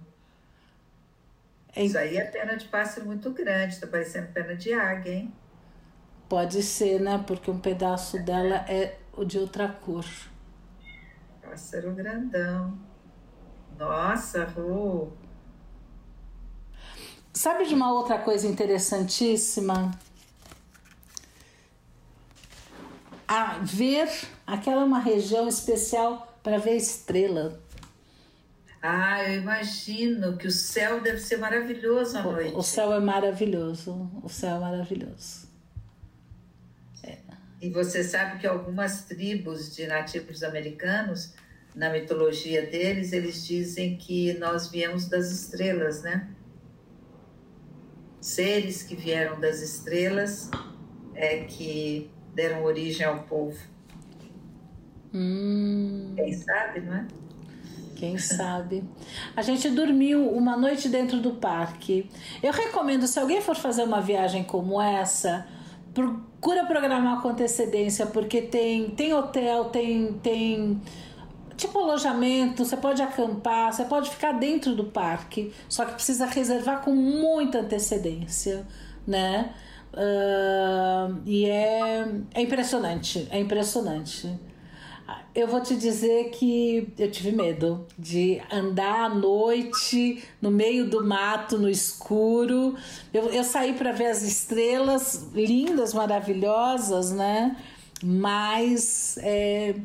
É Isso aí é pena de pássaro muito grande, tá parecendo pena de águia, hein? Pode ser, né? Porque um pedaço dela é o de outra cor. Pássaro grandão. Nossa, Ru! sabe de uma outra coisa interessantíssima? A ver, aquela é uma região especial para ver estrela. Ah, eu imagino que o céu deve ser maravilhoso à o, noite. O céu é maravilhoso, o céu é maravilhoso. É. E você sabe que algumas tribos de nativos americanos, na mitologia deles, eles dizem que nós viemos das estrelas, né? Seres que vieram das estrelas é que deram origem ao povo. Hum. Quem sabe, não é? Quem sabe? A gente dormiu uma noite dentro do parque. Eu recomendo, se alguém for fazer uma viagem como essa, procura programar com antecedência, porque tem, tem hotel, tem, tem tipo alojamento, você pode acampar, você pode ficar dentro do parque, só que precisa reservar com muita antecedência, né? Uh, e é, é impressionante, é impressionante. Eu vou te dizer que eu tive medo de andar à noite no meio do mato, no escuro. Eu, eu saí para ver as estrelas lindas, maravilhosas, né? Mas é,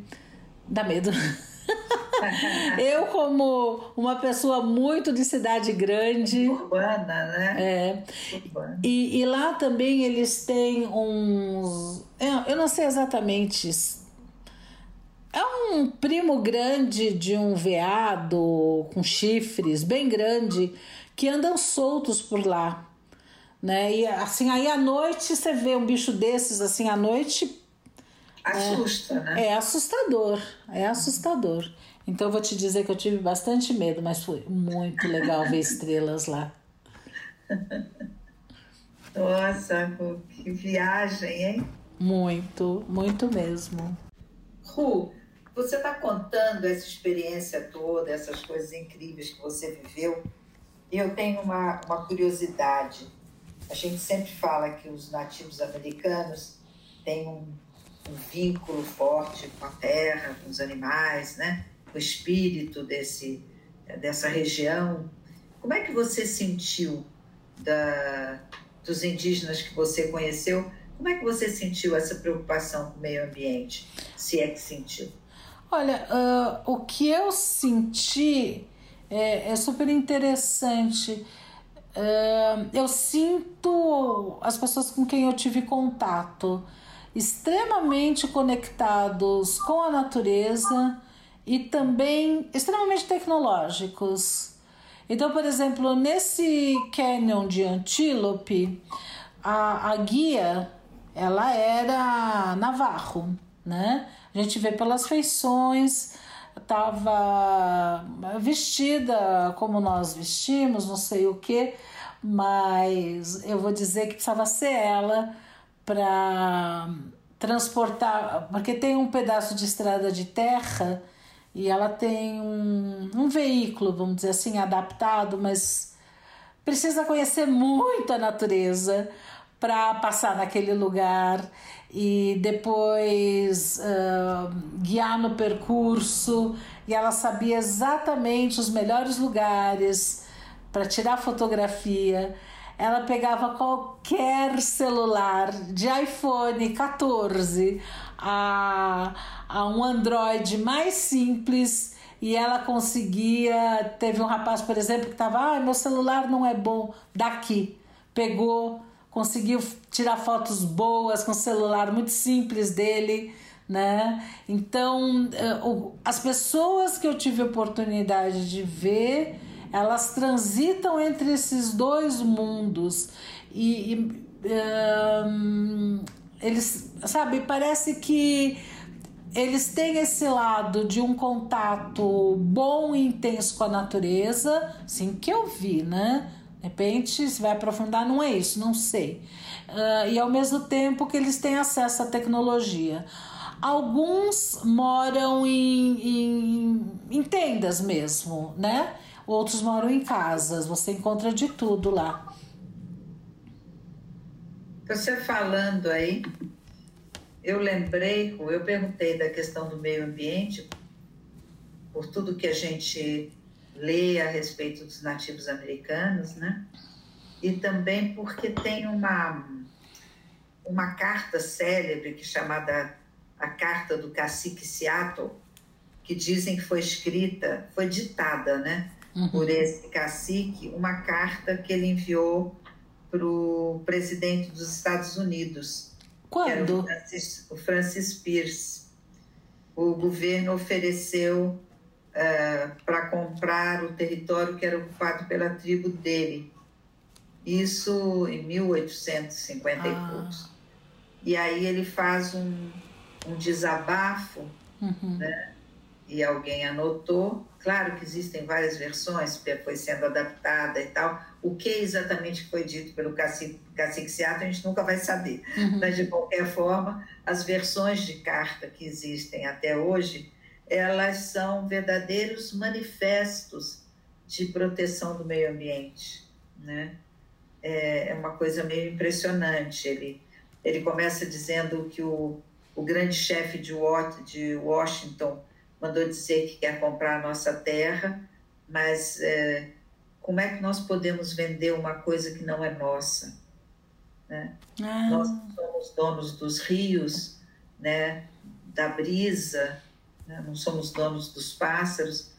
dá medo. eu, como uma pessoa muito de cidade grande. Urbana, né? É. Urbana. E, e lá também eles têm uns. Eu não sei exatamente é um primo grande de um veado com chifres, bem grande, que andam soltos por lá. Né? E assim, aí à noite você vê um bicho desses assim à noite. Assusta, é, né? É assustador, é assustador. Então eu vou te dizer que eu tive bastante medo, mas foi muito legal ver estrelas lá. Nossa, que viagem, hein? Muito, muito mesmo. Ru, você está contando essa experiência toda, essas coisas incríveis que você viveu. E eu tenho uma, uma curiosidade. A gente sempre fala que os nativos americanos têm um, um vínculo forte com a terra, com os animais, né? O espírito desse, dessa região. Como é que você sentiu da, dos indígenas que você conheceu? Como é que você sentiu essa preocupação com o meio ambiente, se é que sentiu? Olha, uh, o que eu senti é, é super interessante. Uh, eu sinto as pessoas com quem eu tive contato extremamente conectados com a natureza e também extremamente tecnológicos. Então, por exemplo, nesse canyon de Antílope, a, a guia ela era navarro, né? A gente vê pelas feições, estava vestida como nós vestimos, não sei o que, mas eu vou dizer que precisava ser ela para transportar, porque tem um pedaço de estrada de terra e ela tem um, um veículo, vamos dizer assim, adaptado, mas precisa conhecer muito a natureza para passar naquele lugar e depois uh, guiar no percurso. E ela sabia exatamente os melhores lugares para tirar fotografia. Ela pegava qualquer celular, de iPhone 14 a, a um Android mais simples e ela conseguia. Teve um rapaz, por exemplo, que estava: ah, meu celular não é bom, daqui. Pegou, conseguiu tirar fotos boas com o celular muito simples dele, né? Então, eh, as pessoas que eu tive oportunidade de ver, elas transitam entre esses dois mundos e, e um, eles, sabe, parece que eles têm esse lado de um contato bom e intenso com a natureza, assim que eu vi, né? De repente, se vai aprofundar, não é isso, não sei. Uh, e ao mesmo tempo que eles têm acesso à tecnologia. Alguns moram em, em, em tendas mesmo, né? Outros moram em casas, você encontra de tudo lá. Você falando aí, eu lembrei, eu perguntei da questão do meio ambiente, por tudo que a gente lê a respeito dos nativos americanos, né? e também porque tem uma, uma carta célebre que é chamada a Carta do Cacique Seattle, que dizem que foi escrita, foi ditada, né, uhum. por esse cacique, uma carta que ele enviou para o presidente dos Estados Unidos. Quando? o Francis, o Francis Pierce. O governo ofereceu uh, eh, para comprar o território que era ocupado pela tribo dele. Isso em 1850 ah. e poucos. E aí ele faz um, um desabafo, uhum. né? e alguém anotou. Claro que existem várias versões, porque foi sendo adaptada e tal. O que exatamente foi dito pelo cacique, cacique Seattle, a gente nunca vai saber. Uhum. Mas, de qualquer forma, as versões de carta que existem até hoje, elas são verdadeiros manifestos de proteção do meio ambiente. Né? É, é uma coisa meio impressionante. Ele, ele começa dizendo que o, o grande chefe de Washington mandou dizer que quer comprar a nossa terra, mas é, como é que nós podemos vender uma coisa que não é nossa? Né? Ah. Nós somos donos dos rios, né? da brisa, né? não somos donos dos pássaros.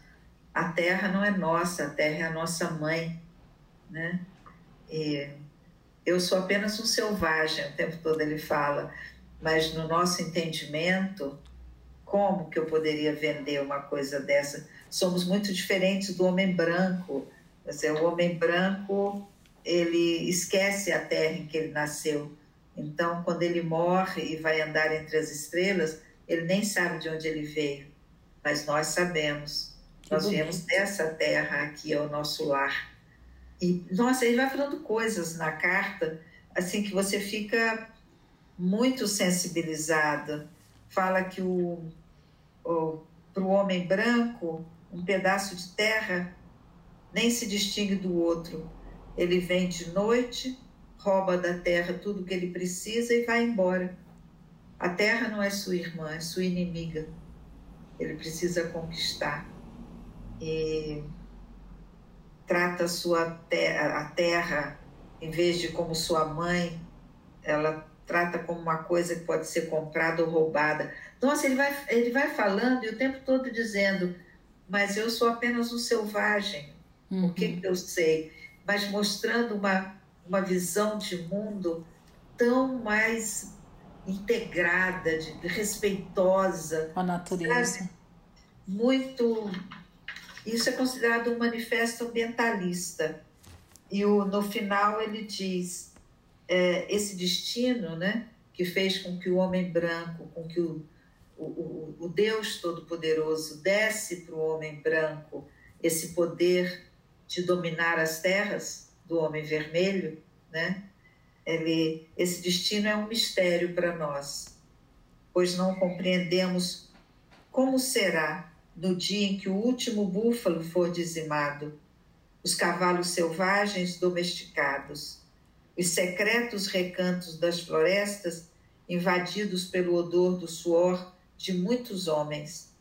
A terra não é nossa, a terra é a nossa mãe. Né? E eu sou apenas um selvagem, o tempo todo ele fala, mas no nosso entendimento, como que eu poderia vender uma coisa dessa? Somos muito diferentes do homem branco. Dizer, o homem branco ele esquece a terra em que ele nasceu. Então, quando ele morre e vai andar entre as estrelas, ele nem sabe de onde ele veio. Mas nós sabemos. Que nós bonito. viemos dessa terra aqui, é o nosso lar. E, nossa, ele vai falando coisas na carta, assim, que você fica muito sensibilizado. Fala que o, para o homem branco, um pedaço de terra nem se distingue do outro. Ele vem de noite, rouba da terra tudo que ele precisa e vai embora. A terra não é sua irmã, é sua inimiga. Ele precisa conquistar. E trata a sua terra, a terra, em vez de como sua mãe, ela trata como uma coisa que pode ser comprada ou roubada. Nossa, ele vai, ele vai falando e o tempo todo dizendo, mas eu sou apenas um selvagem, uhum. o que, que eu sei? Mas mostrando uma, uma visão de mundo tão mais integrada, de, respeitosa. Com a natureza. Sabe? Muito. Isso é considerado um manifesto ambientalista. E o, no final ele diz: é, esse destino, né, que fez com que o homem branco, com que o, o, o Deus Todo-Poderoso desse para o homem branco esse poder de dominar as terras do homem vermelho, né? Ele, esse destino é um mistério para nós, pois não compreendemos como será no dia em que o último búfalo for dizimado, os cavalos selvagens domesticados, os secretos recantos das florestas invadidos pelo odor do suor de muitos homens,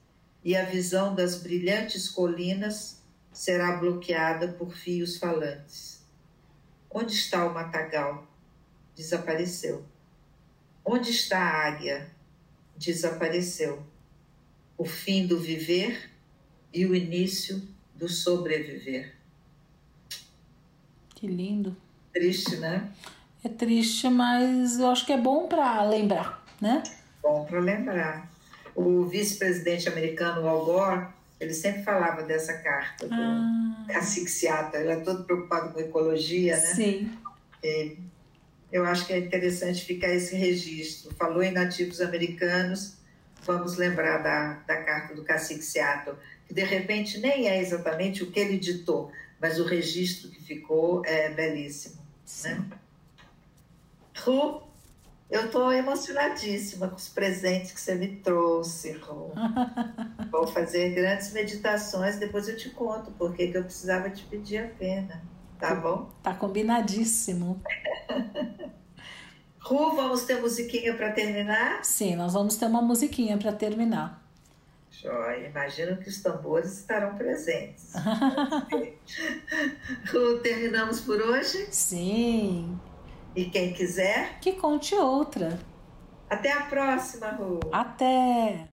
e a visão das brilhantes colinas será bloqueada por fios falantes. Onde está o matagal? Desapareceu. Onde está a águia? Desapareceu. O fim do viver e o início do sobreviver. Que lindo triste, né? É triste, mas eu acho que é bom para lembrar, né? Bom para lembrar. O vice-presidente americano Al Gore, ele sempre falava dessa carta do ah. Ele é todo preocupado com ecologia, né? Sim. E eu acho que é interessante ficar esse registro. Falou em nativos americanos, vamos lembrar da, da carta do cacique Seattle, que de repente nem é exatamente o que ele ditou, mas o registro que ficou é belíssimo. Né? Ru, eu estou emocionadíssima com os presentes que você me trouxe, Ru. Vou fazer grandes meditações, depois eu te conto porque que eu precisava te pedir a pena. Tá bom? Tá combinadíssimo. Ru, vamos ter musiquinha para terminar? Sim, nós vamos ter uma musiquinha para terminar. Joia, imagino que os tambores estarão presentes. Terminamos por hoje? Sim. E quem quiser? Que conte outra. Até a próxima, Ru. Até!